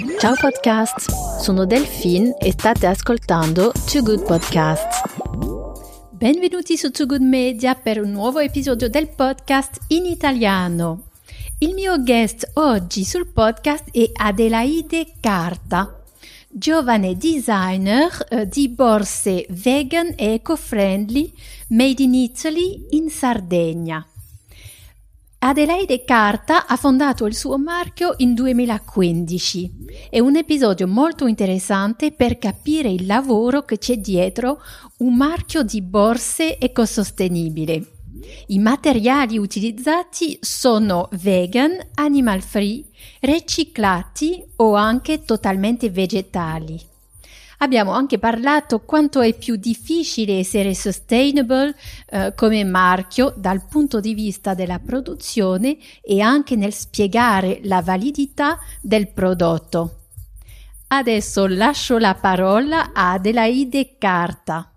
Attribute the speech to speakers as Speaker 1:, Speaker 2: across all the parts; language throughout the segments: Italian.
Speaker 1: Ciao podcast, sono Delphine e state ascoltando Too Good Podcast. Benvenuti su Too Good Media per un nuovo episodio del podcast in italiano. Il mio guest oggi sul podcast è Adelaide Carta, giovane designer eh, di borse vegan e eco-friendly made in Italy in Sardegna. Adelaide Carta ha fondato il suo marchio in 2015. È un episodio molto interessante per capire il lavoro che c'è dietro un marchio di borse ecosostenibile. I materiali utilizzati sono vegan, animal free, riciclati o anche totalmente vegetali. Abbiamo anche parlato quanto è più difficile essere sustainable eh, come marchio dal punto di vista della produzione e anche nel spiegare la validità del prodotto. Adesso lascio la parola a Adelaide Carta.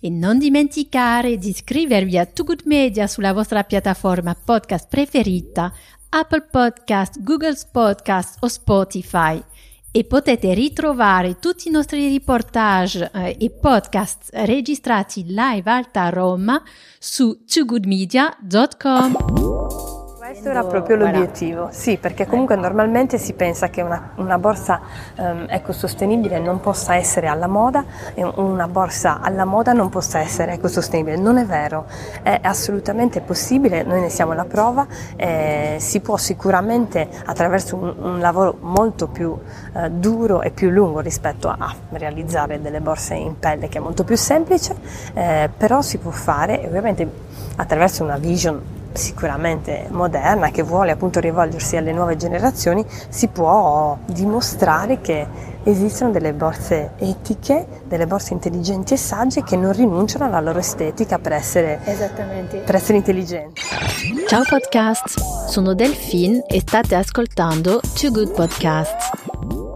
Speaker 1: E non dimenticare di iscrivervi a Too Good Media sulla vostra piattaforma podcast preferita, Apple Podcast, Google Podcast o Spotify e potete ritrovare tutti i nostri reportage eh, e podcast registrati live Alta Roma su toogoodmedia.com.
Speaker 2: Questo era proprio l'obiettivo, sì, perché comunque normalmente si pensa che una, una borsa um, ecosostenibile non possa essere alla moda e una borsa alla moda non possa essere ecosostenibile. Non è vero, è assolutamente possibile, noi ne siamo la prova, eh, si può sicuramente attraverso un, un lavoro molto più eh, duro e più lungo rispetto a, a, realizzare delle borse in pelle che è molto più semplice, eh, però si può fare ovviamente attraverso una vision sicuramente moderna, che vuole appunto rivolgersi alle nuove generazioni, si può dimostrare che esistono delle borse etiche, delle borse intelligenti e sagge che non rinunciano alla loro estetica per essere, per essere intelligenti.
Speaker 1: Ciao podcast, sono Delphine e state ascoltando Too Good Podcast.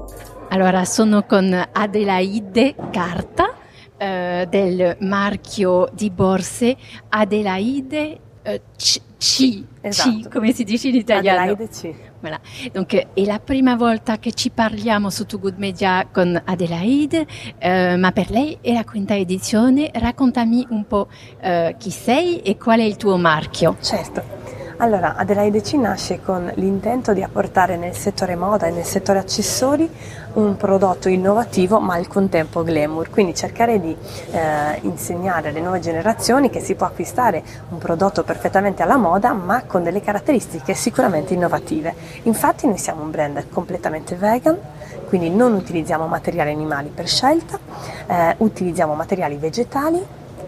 Speaker 1: Allora, sono con Adelaide Carta eh, del marchio di borse Adelaide eh, C, C, esatto. C, come si dice in italiano.
Speaker 2: Adelaide C.
Speaker 1: Voilà. Donc, è la prima volta che ci parliamo su Too Good Media con Adelaide, eh, ma per lei è la quinta edizione. Raccontami un po' eh, chi sei e qual è il tuo marchio.
Speaker 2: Certo. Allora, Adelaide C nasce con l'intento di apportare nel settore moda e nel settore accessori un prodotto innovativo ma al contempo glamour, quindi cercare di eh, insegnare alle nuove generazioni che si può acquistare un prodotto perfettamente alla moda ma con delle caratteristiche sicuramente innovative. Infatti noi siamo un brand completamente vegan, quindi non utilizziamo materiali animali per scelta, eh, utilizziamo materiali vegetali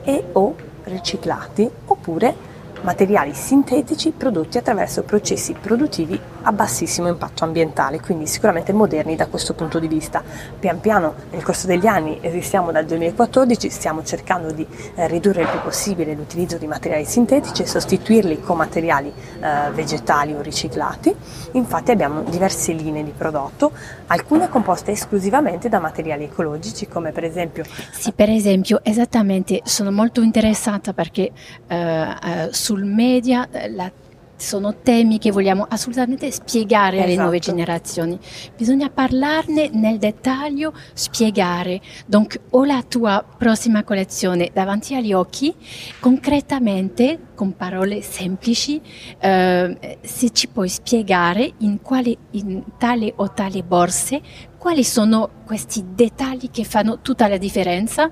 Speaker 2: e o riciclati oppure materiali sintetici prodotti attraverso processi produttivi a bassissimo impatto ambientale, quindi sicuramente moderni da questo punto di vista. Pian piano nel corso degli anni esistiamo dal 2014, stiamo cercando di eh, ridurre il più possibile l'utilizzo di materiali sintetici e sostituirli con materiali eh, vegetali o riciclati. Infatti abbiamo diverse linee di prodotto, alcune composte esclusivamente da materiali ecologici come per esempio...
Speaker 1: Sì, per esempio, esattamente, sono molto interessata perché eh, eh su sul media eh, la, sono temi che vogliamo assolutamente spiegare esatto. alle nuove generazioni. Bisogna parlarne nel dettaglio, spiegare. Donc, ho la tua prossima collezione davanti agli occhi, concretamente, con parole semplici, eh, se ci puoi spiegare in, quale, in tale o tale borse quali sono questi dettagli che fanno tutta la differenza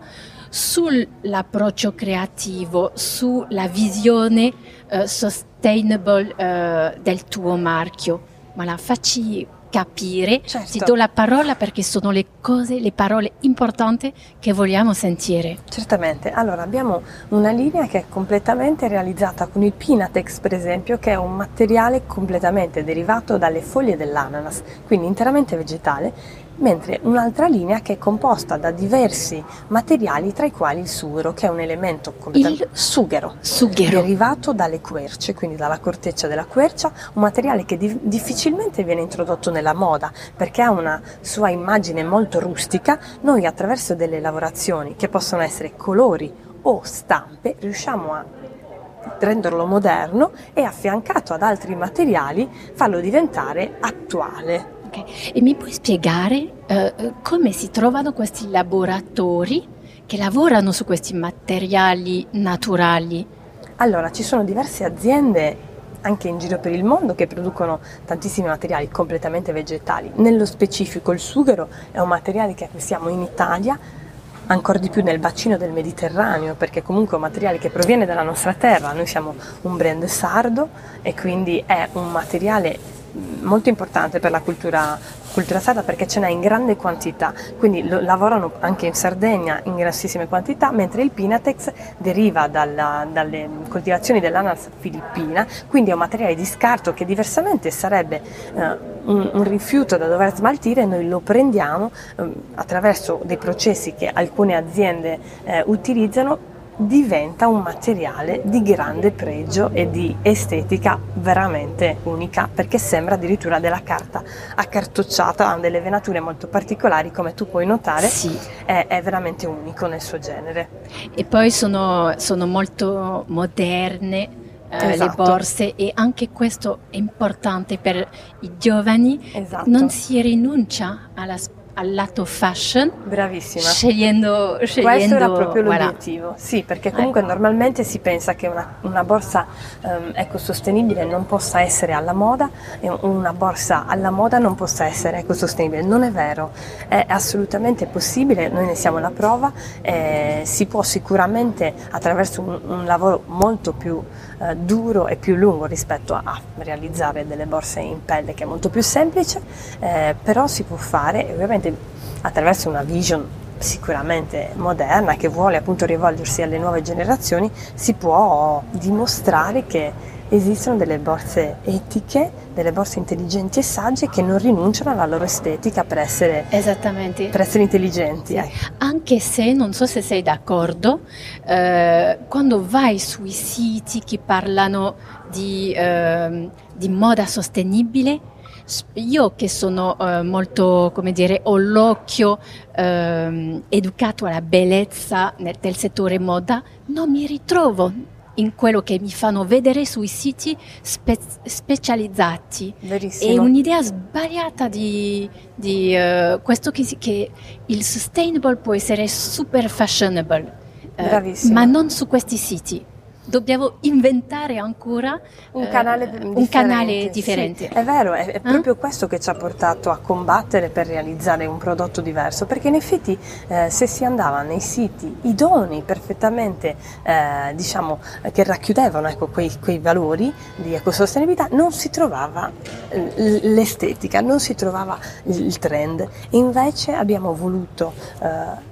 Speaker 1: sull'approccio creativo, sulla visione uh, sustainable uh, del tuo marchio. Ma la facci capire, certo. ti do la parola perché sono le cose, le parole importanti che vogliamo sentire.
Speaker 2: Certamente, allora abbiamo una linea che è completamente realizzata con il Pinatex per esempio, che è un materiale completamente derivato dalle foglie dell'ananas, quindi interamente vegetale mentre un'altra linea che è composta da diversi materiali tra i quali il sughero che è un elemento
Speaker 1: il sughero, sughero.
Speaker 2: derivato dalle querce quindi dalla corteccia della quercia un materiale che di- difficilmente viene introdotto nella moda perché ha una sua immagine molto rustica. Noi attraverso delle lavorazioni che possono essere colori o stampe riusciamo a renderlo moderno e affiancato ad altri materiali farlo diventare attuale
Speaker 1: E mi puoi spiegare uh, come si trovano questi laboratori che lavorano su questi materiali naturali?
Speaker 2: Allora, ci sono diverse aziende anche in giro per il mondo che producono tantissimi materiali completamente vegetali. Nello specifico il sughero è un materiale che acquistiamo in Italia ancora di più nel bacino del Mediterraneo, perché comunque è un materiale che proviene dalla nostra terra, noi siamo un brand sardo e quindi è un materiale molto importante per la cultura, cultura sarda perché ce n'è in grande quantità, quindi lo, lavorano anche in Sardegna in grossissime quantità, mentre il Pinatex deriva dalla, dalle coltivazioni dell'ananas filippina, quindi è un materiale di scarto che diversamente sarebbe eh, un, un, rifiuto da dover smaltire, noi lo prendiamo eh, attraverso dei processi che alcune aziende eh, utilizzano diventa un materiale di grande pregio e di estetica veramente unica perché sembra addirittura della carta accartocciata, ha delle venature molto particolari come tu puoi notare,
Speaker 1: sì.
Speaker 2: è, è, veramente unico nel suo genere.
Speaker 1: E poi sono, sono molto moderne, eh, esatto. le borse e anche questo è importante per i giovani,
Speaker 2: esatto.
Speaker 1: non si rinuncia alla spesa al lato fashion.
Speaker 2: Bravissima.
Speaker 1: Scegliendo, scegliendo
Speaker 2: Questo era proprio l'obiettivo. Voilà. Sì, perché comunque ecco. normalmente si pensa che una, una borsa um, ecosostenibile non possa essere alla moda e una borsa alla moda non possa essere ecosostenibile. Non è vero, è assolutamente possibile, noi ne siamo la prova, eh, si può sicuramente attraverso un, un lavoro molto più eh, duro e più lungo rispetto a, realizzare delle borse in pelle che è molto più semplice, eh, però si può fare ovviamente attraverso una vision sicuramente moderna che vuole appunto rivolgersi alle nuove generazioni, si può dimostrare che esistono delle borse etiche, delle borse intelligenti e sagge che non rinunciano alla loro estetica per essere, per essere intelligenti. Sì.
Speaker 1: Eh. Anche se, non so se sei d'accordo, eh, quando vai sui siti che parlano di, eh, di moda sostenibile, io che sono eh, molto, come dire, ho l'occhio eh, educato alla bellezza nel, del settore moda, non mi ritrovo in quello che mi fanno vedere sui siti spe- specializzati.
Speaker 2: Verissimo.
Speaker 1: È un'idea sbagliata di, di uh, questo che, che, il sustainable può essere super fashionable,
Speaker 2: uh,
Speaker 1: ma non su questi siti dobbiamo inventare ancora
Speaker 2: un canale, eh,
Speaker 1: differente. Un canale differente.
Speaker 2: Sì, è vero, è, è eh? proprio questo che ci ha portato a combattere per realizzare un prodotto diverso, perché in effetti eh, se si andava nei siti idonei perfettamente, eh, diciamo, che racchiudevano ecco, quei, quei, valori di ecosostenibilità, non si trovava l'estetica, non si trovava il trend. Invece abbiamo voluto eh,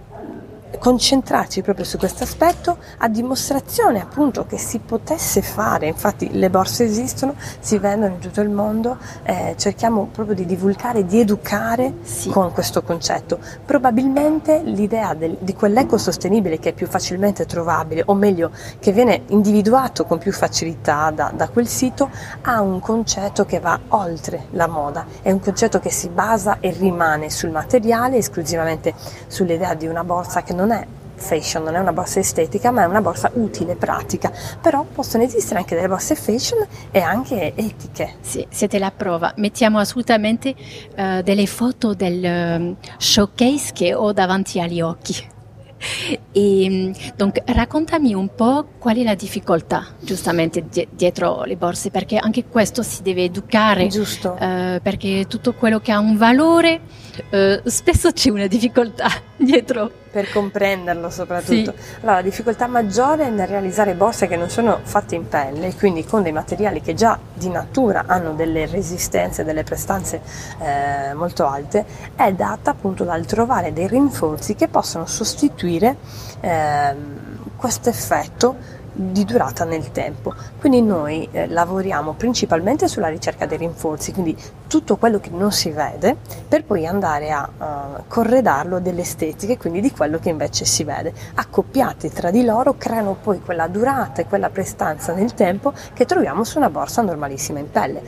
Speaker 2: concentrarci proprio su questo aspetto a dimostrazione appunto che si potesse fare, infatti le borse esistono, si vendono in tutto il mondo, eh, cerchiamo proprio di divulgare, di educare sì. con questo concetto. Probabilmente l'idea del, di quell'eco sostenibile che è più facilmente trovabile, o meglio che viene individuato con più facilità da, da quel sito, ha un concetto che va oltre la moda, è un concetto che si basa e rimane sul materiale, esclusivamente sull'idea di una borsa che non è fashion, non è una borsa estetica, ma è una borsa utile, pratica. Però possono esistere anche delle borse fashion e anche etiche.
Speaker 1: Sì, siete la prova. Mettiamo assolutamente uh, delle foto del um, showcase che ho davanti agli occhi. E, donc, raccontami un po' qual è la difficoltà giustamente dietro le borse, perché anche questo si deve educare.
Speaker 2: Giusto.
Speaker 1: Uh, perché tutto quello che ha un valore, uh, spesso c'è una difficoltà dietro.
Speaker 2: Per comprenderlo soprattutto. Sì. Allora, la difficoltà maggiore è nel realizzare borse che non sono fatte in pelle, quindi con dei materiali che già di natura hanno delle resistenze, delle prestanze eh, molto alte, è data appunto dal trovare dei rinforzi che possono sostituire eh, questo effetto di durata nel tempo. Quindi noi eh, lavoriamo principalmente sulla ricerca dei rinforzi, quindi tutto quello che non si vede, per poi andare a uh, corredarlo delle estetiche, quindi di quello che invece si vede. Accoppiati tra di loro creano poi quella durata e quella prestanza nel tempo che troviamo su una borsa normalissima in pelle.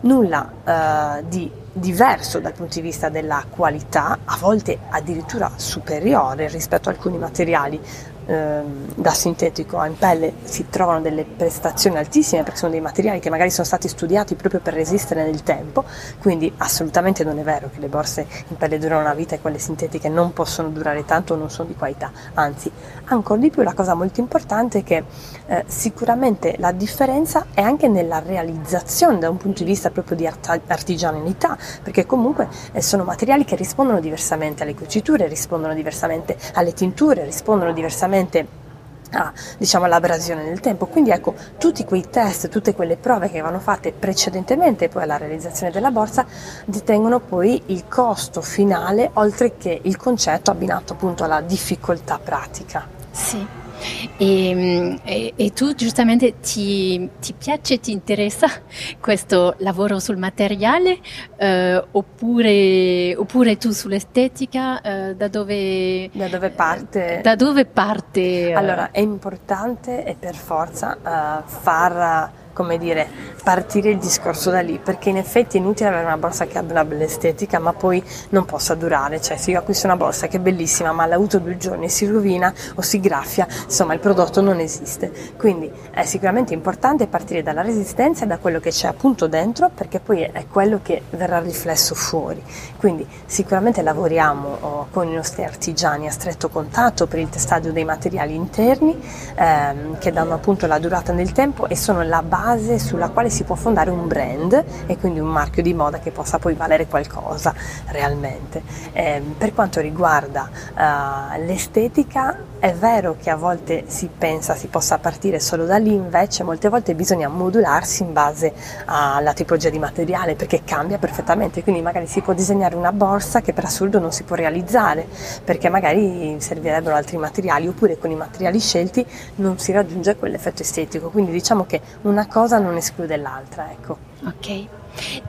Speaker 2: Nulla uh, di diverso dal punto di vista della qualità, a volte addirittura superiore rispetto a alcuni materiali da sintetico in pelle si trovano delle prestazioni altissime perché sono dei materiali che magari sono stati studiati proprio per resistere nel tempo, quindi assolutamente non è vero che le borse in pelle durano una vita e quelle sintetiche non possono durare tanto o non sono di qualità, anzi ancora di più la cosa molto importante è che eh, sicuramente la differenza è anche nella realizzazione da un punto di vista proprio di art- artigianalità, perché comunque eh, sono materiali che rispondono diversamente alle cuciture, rispondono diversamente alle tinture, rispondono diversamente a, diciamo, all'abrasione nel tempo. Quindi ecco, tutti quei test, tutte quelle prove che vanno fatte precedentemente poi alla realizzazione della borsa detengono poi il costo finale, oltre che il concetto abbinato appunto alla difficoltà pratica.
Speaker 1: Sì. E, e, e, tu giustamente ti, ti, piace, ti interessa questo lavoro sul materiale eh, oppure, oppure, tu sull'estetica? Eh, da, dove,
Speaker 2: da dove parte?
Speaker 1: Da dove parte?
Speaker 2: Allora, è importante e per forza uh, far come dire, partire il discorso da lì, perché in effetti è inutile avere una borsa che abbia una bella estetica, ma poi non possa durare. Cioè, se io acquisto una borsa che è bellissima, ma la uso due giorni e si rovina o si graffia, insomma, il prodotto non esiste. Quindi è sicuramente importante partire dalla resistenza e da quello che c'è appunto dentro, perché poi è quello che verrà riflesso fuori. Quindi sicuramente lavoriamo oh, con i nostri artigiani a stretto contatto per il testaggio dei materiali interni, ehm, che danno appunto la durata nel tempo e sono la base base sulla quale si può fondare un brand e quindi un marchio di moda che possa poi valere qualcosa realmente. Eh, per quanto riguarda uh, l'estetica, è vero che a volte si pensa si possa partire solo da lì, invece molte volte bisogna modularsi in base alla tipologia di materiale perché cambia perfettamente, quindi magari si può disegnare una borsa che per assurdo non si può realizzare perché magari servirebbero altri materiali oppure con i materiali scelti non si raggiunge quell'effetto estetico, quindi diciamo che una cosa non esclude l'altra, ecco.
Speaker 1: Ok. E,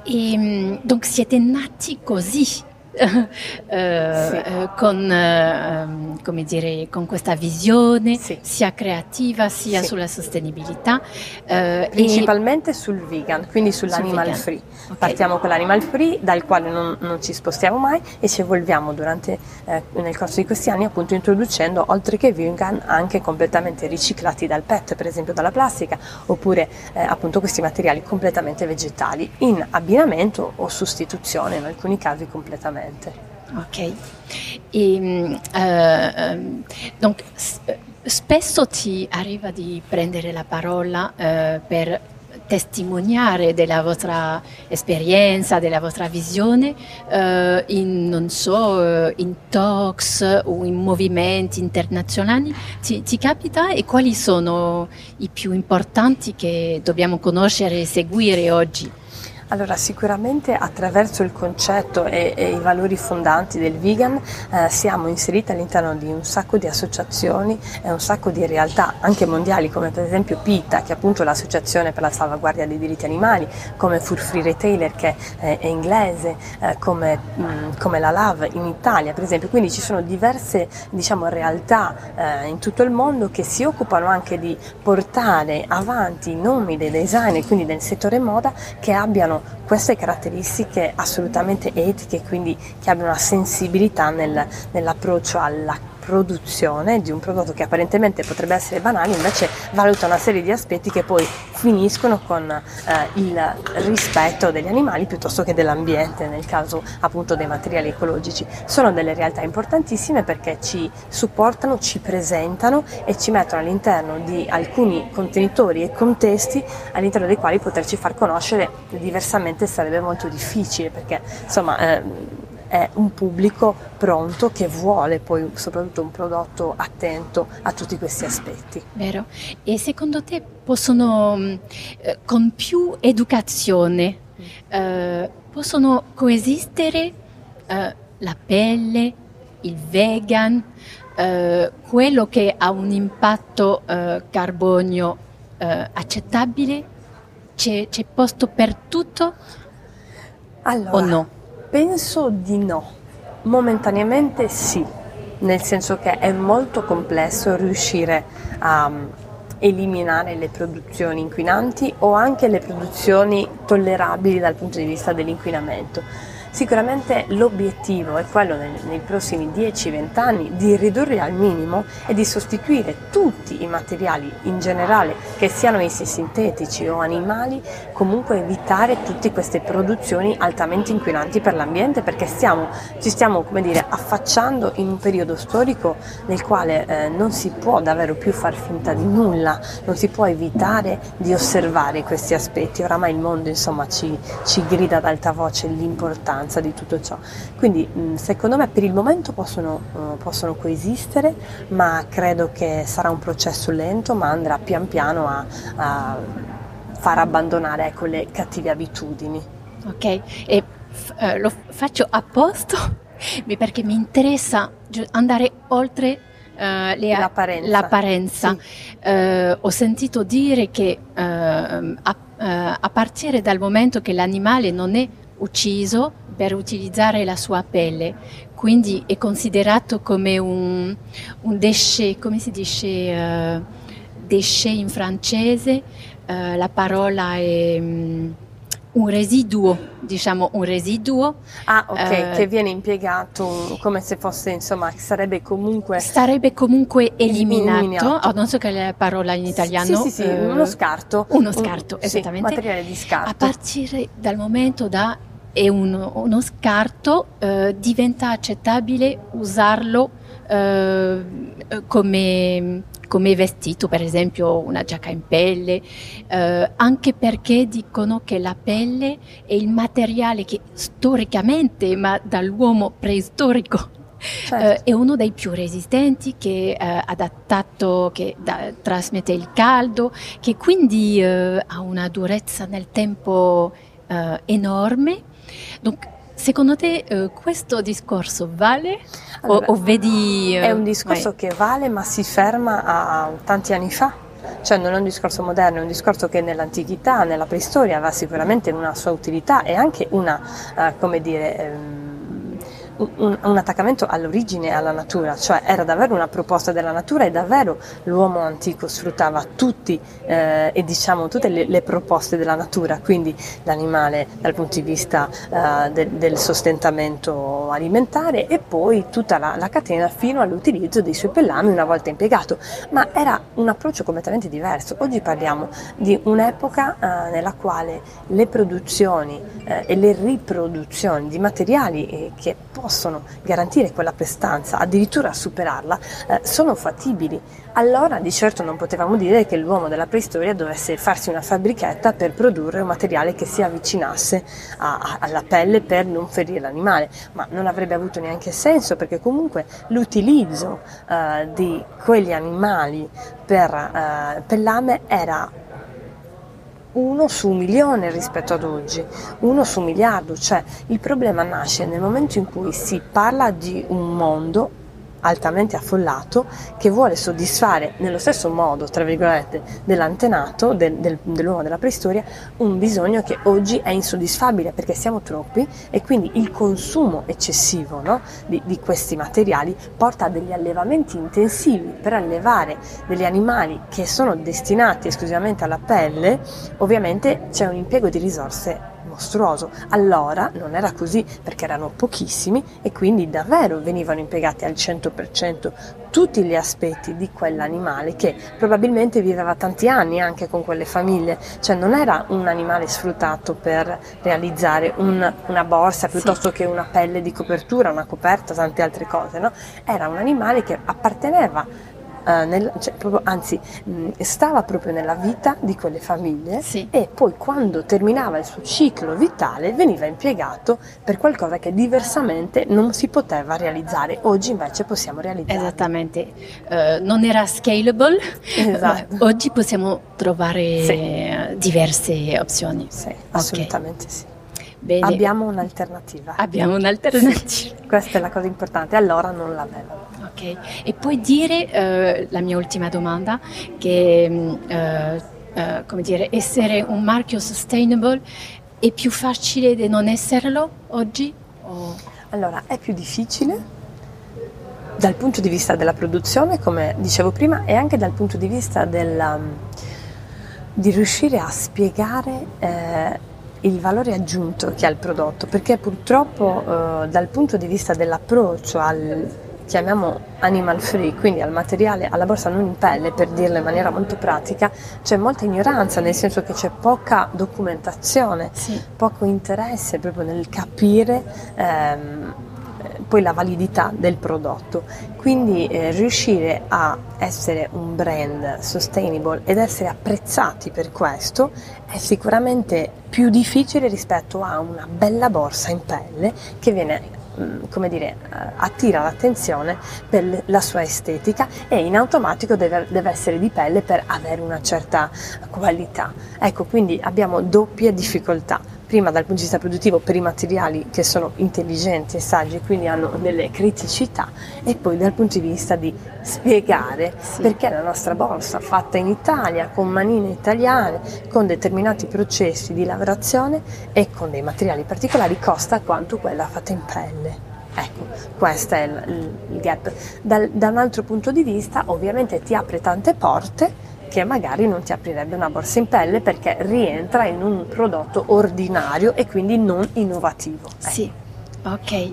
Speaker 1: ehm, donc siete nati così eh, sì. Eh, con, eh, dire, con, questa visione sì. sia creativa sia sì. sulla sostenibilità.
Speaker 2: Eh, Principalmente e... sul vegan, quindi sull'animal sul free. Okay. Partiamo con l'animal free dal quale non, non, ci spostiamo mai e ci evolviamo durante, eh, nel corso di questi anni appunto introducendo oltre che vegan anche completamente riciclati dal PET, per esempio dalla plastica, oppure eh, appunto questi materiali completamente vegetali in abbinamento o sostituzione, in alcuni casi completamente sicuramente.
Speaker 1: Ok. E, uh, donc, spesso ti arriva di prendere la parola uh, per testimoniare della vostra esperienza, della vostra visione uh, in, non so, in talks o in movimenti internazionali. Ti, ti, capita e quali sono i più importanti che dobbiamo conoscere e seguire oggi?
Speaker 2: Allora, sicuramente attraverso il concetto e, e i valori fondanti del vegan eh, siamo inseriti all'interno di un sacco di associazioni e un sacco di realtà anche mondiali come per esempio PITA che è appunto l'associazione per la salvaguardia dei diritti animali, come Fur Free Retailer che è, è inglese, eh, come, mh, mm, come, la LAV in Italia per esempio, quindi ci sono diverse diciamo, realtà eh, in tutto il mondo che si occupano anche di portare avanti i nomi dei designer, quindi del settore moda che abbiano queste caratteristiche assolutamente etiche, quindi che abbiano una sensibilità nel, nell'approccio alla produzione di un prodotto che apparentemente potrebbe essere banale, invece valuta una serie di aspetti che poi finiscono con eh, il rispetto degli animali piuttosto che dell'ambiente, nel caso appunto dei materiali ecologici. Sono delle realtà importantissime perché ci supportano, ci presentano e ci mettono all'interno di alcuni contenitori e contesti all'interno dei quali poterci far conoscere diversamente sarebbe molto difficile perché insomma eh, è un pubblico pronto che vuole poi soprattutto un prodotto attento a tutti questi aspetti.
Speaker 1: Vero. E secondo te possono, mm, eh, con più educazione, mm. eh, possono coesistere eh, la pelle, il vegan, eh, quello che ha un impatto carbonio accettabile? C'è, c'è posto per tutto
Speaker 2: allora,
Speaker 1: o no?
Speaker 2: Penso di no, momentaneamente sì, nel senso che è molto complesso riuscire a mm, eliminare le produzioni inquinanti o anche le produzioni tollerabili dal punto di vista dell'inquinamento Sicuramente l'obiettivo è quello nei, nei prossimi 10-20 anni di ridurli al minimo e di sostituire tutti i materiali in generale, che siano essi sintetici o animali, comunque evitare tutte queste produzioni altamente inquinanti per l'ambiente perché stiamo, ci stiamo dire, affacciando in un periodo storico nel quale eh, non si può davvero più far finta di nulla, non si può evitare di osservare questi aspetti. Oramai il mondo insomma, ci, ci grida ad alta voce l'importanza di tutto ciò. Quindi secondo me per il momento possono, uh, possono, coesistere, ma credo che sarà un processo lento, ma andrà pian piano a, a far abbandonare ecco, le cattive abitudini.
Speaker 1: Ok, e f- eh, lo faccio apposta perché mi interessa andare oltre Uh, le, l'apparenza. l'apparenza. Sì. Uh, ho sentito dire che uh, a, a, partire dal momento che l'animale non è ucciso per utilizzare la sua pelle, quindi è considerato come un, un déchet, come si dice déchet in francese, la parola è... Um, un residuo, diciamo un residuo.
Speaker 2: Ah, ok, eh, che viene impiegato come se fosse, insomma, sarebbe comunque...
Speaker 1: Sarebbe comunque eliminato, eliminato. Oh, non so che è la parola in italiano.
Speaker 2: Sì, sì, sì, uno scarto.
Speaker 1: Uno scarto, un, esattamente.
Speaker 2: Sì, materiale di scarto.
Speaker 1: A partire dal momento da è uno, uno scarto, eh, diventa accettabile usarlo eh, come come vestito, per esempio una giacca in pelle, eh, anche perché dicono che la pelle è il materiale che storicamente, ma dall'uomo preistorico, Certo. Uh, è uno dei più resistenti, che uh, adattato, che da, trasmette il caldo, che quindi uh, ha una durezza nel tempo enorme. Donc, Secondo te eh, questo discorso vale allora, o, o, vedi...
Speaker 2: Eh, è un discorso vai. che vale ma si ferma a tanti anni fa. Cioè non è un discorso moderno, è un discorso che nell'antichità, nella preistoria aveva sicuramente una sua utilità e anche una, uh, come dire... Ehm, un, un, attaccamento all'origine, alla natura, cioè era davvero una proposta della natura e davvero l'uomo antico sfruttava tutti eh, e diciamo tutte le, le, proposte della natura, quindi l'animale dal punto di vista eh, del, del, sostentamento alimentare e poi tutta la, la, catena fino all'utilizzo dei suoi pellami una volta impiegato, ma era un approccio completamente diverso. Oggi parliamo di un'epoca eh, nella quale le produzioni eh, e le riproduzioni di materiali eh, che possono possono garantire quella prestanza, addirittura superarla, eh, sono fattibili. Allora di certo non potevamo dire che l'uomo della preistoria dovesse farsi una fabbrichetta per produrre un materiale che si avvicinasse a, a, alla pelle per non ferire l'animale, ma non avrebbe avuto neanche senso perché comunque l'utilizzo eh, di quegli animali per eh, pellame era uno su un milione rispetto ad oggi, uno su un miliardo, cioè il problema nasce nel momento in cui si parla di un mondo altamente affollato che vuole soddisfare nello stesso modo, tra virgolette, dell'antenato, del, del, dell'uomo della preistoria, un bisogno che oggi è insoddisfabile perché siamo troppi e quindi il consumo eccessivo no, di, di questi materiali porta a degli allevamenti intensivi per allevare degli animali che sono destinati esclusivamente alla pelle, ovviamente c'è un impiego di risorse mostruoso. Allora non era così perché erano pochissimi e quindi davvero venivano impiegati al 100% tutti gli aspetti di quell'animale che probabilmente viveva tanti anni anche con quelle famiglie, cioè non era un animale sfruttato per realizzare un, una borsa piuttosto sì. che una pelle di copertura, una coperta, tante altre cose, no? era un animale che apparteneva Uh, nel, cioè, proprio, anzi mh, stava proprio nella vita di quelle famiglie sì. e poi quando terminava il suo ciclo vitale veniva impiegato per qualcosa che diversamente non si poteva realizzare. Oggi invece possiamo realizzare.
Speaker 1: Esattamente, uh, non era scalable, esatto. oggi possiamo trovare sì. diverse opzioni.
Speaker 2: Sì, assolutamente okay. sì. Bene. Abbiamo un'alternativa.
Speaker 1: Abbiamo un'alternativa.
Speaker 2: Questa è la cosa importante, allora non l'avevano.
Speaker 1: Ok, e puoi dire, eh, la mia ultima domanda, che mm, eh, eh, come dire, essere un marchio sustainable è più facile di non esserlo oggi? O...
Speaker 2: Allora, è più difficile dal punto di vista della produzione, come dicevo prima, e anche dal punto di vista della, di riuscire a spiegare eh, il valore aggiunto che ha il prodotto, perché purtroppo eh, dal punto di vista dell'approccio al chiamiamo animal free, quindi al materiale, alla borsa non in pelle, per dirlo in maniera molto pratica, c'è molta ignoranza, nel senso che c'è poca documentazione, sì. poco interesse proprio nel capire ehm, poi la validità del prodotto. Quindi eh, riuscire a essere un brand sustainable ed essere apprezzati per questo è sicuramente più difficile rispetto a una bella borsa in pelle che viene come dire, eh, attira l'attenzione per la sua estetica e in automatico deve, deve, essere di pelle per avere una certa qualità. Ecco, quindi abbiamo doppie difficoltà prima dal punto di vista produttivo per i materiali che sono intelligenti e saggi, quindi hanno delle criticità, e poi dal punto di vista di spiegare sì. perché la nostra borsa fatta in Italia, con manine italiane, con determinati processi di lavorazione e con dei materiali particolari, costa quanto quella fatta in pelle. Ecco, questo è il, il gap. Dal, da un altro punto di vista, ovviamente ti apre tante porte che magari non ti aprirebbe una borsa in pelle perché rientra in un prodotto ordinario e quindi non innovativo.
Speaker 1: Ecco. Sì, ok.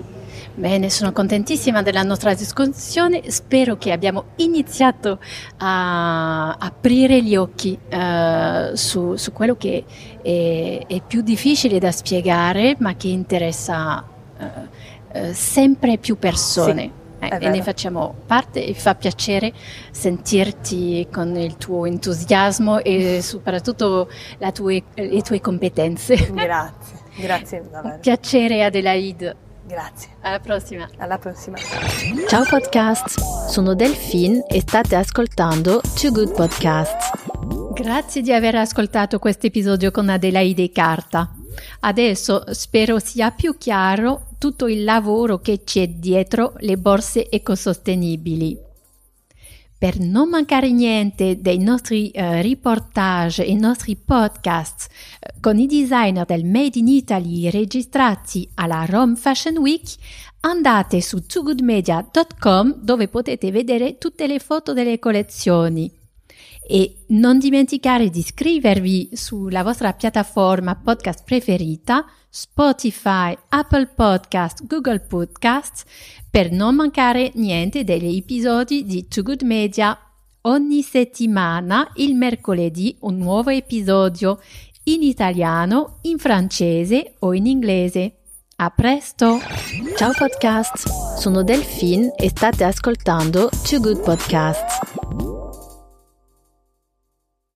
Speaker 1: Bene, sono contentissima della nostra discussione, spero che abbiamo iniziato a aprire gli occhi uh, su, su, quello che è, è, più difficile da spiegare ma che interessa uh, uh, sempre più persone. Sì eh, e ne facciamo parte e fa piacere sentirti con il tuo entusiasmo e soprattutto tue, le tue competenze.
Speaker 2: Grazie, grazie davvero.
Speaker 1: Piacere Adelaide.
Speaker 2: Grazie.
Speaker 1: Alla prossima.
Speaker 2: Alla prossima.
Speaker 1: Ciao podcast, sono Delphine e state ascoltando Too Good Podcast. Grazie di aver ascoltato questo episodio con Adelaide Carta. Adesso spero sia più chiaro tutto il lavoro che c'è dietro le borse ecosostenibili. Per non mancare niente dei nostri uh, reportage e nostri podcast uh, con i designer del Made in Italy registrati alla Rome Fashion Week, andate su toogoodmedia.com dove potete vedere tutte le foto delle collezioni. E non dimenticare di iscrivervi sulla vostra piattaforma podcast preferita, Spotify, Apple Podcast, Google Podcast, per non mancare niente degli episodi di Too Good Media. Ogni settimana, il mercoledì, un nuovo episodio in italiano, in francese o in inglese. A presto! Ciao podcast! Sono Delphine e state ascoltando Too Good Podcasts.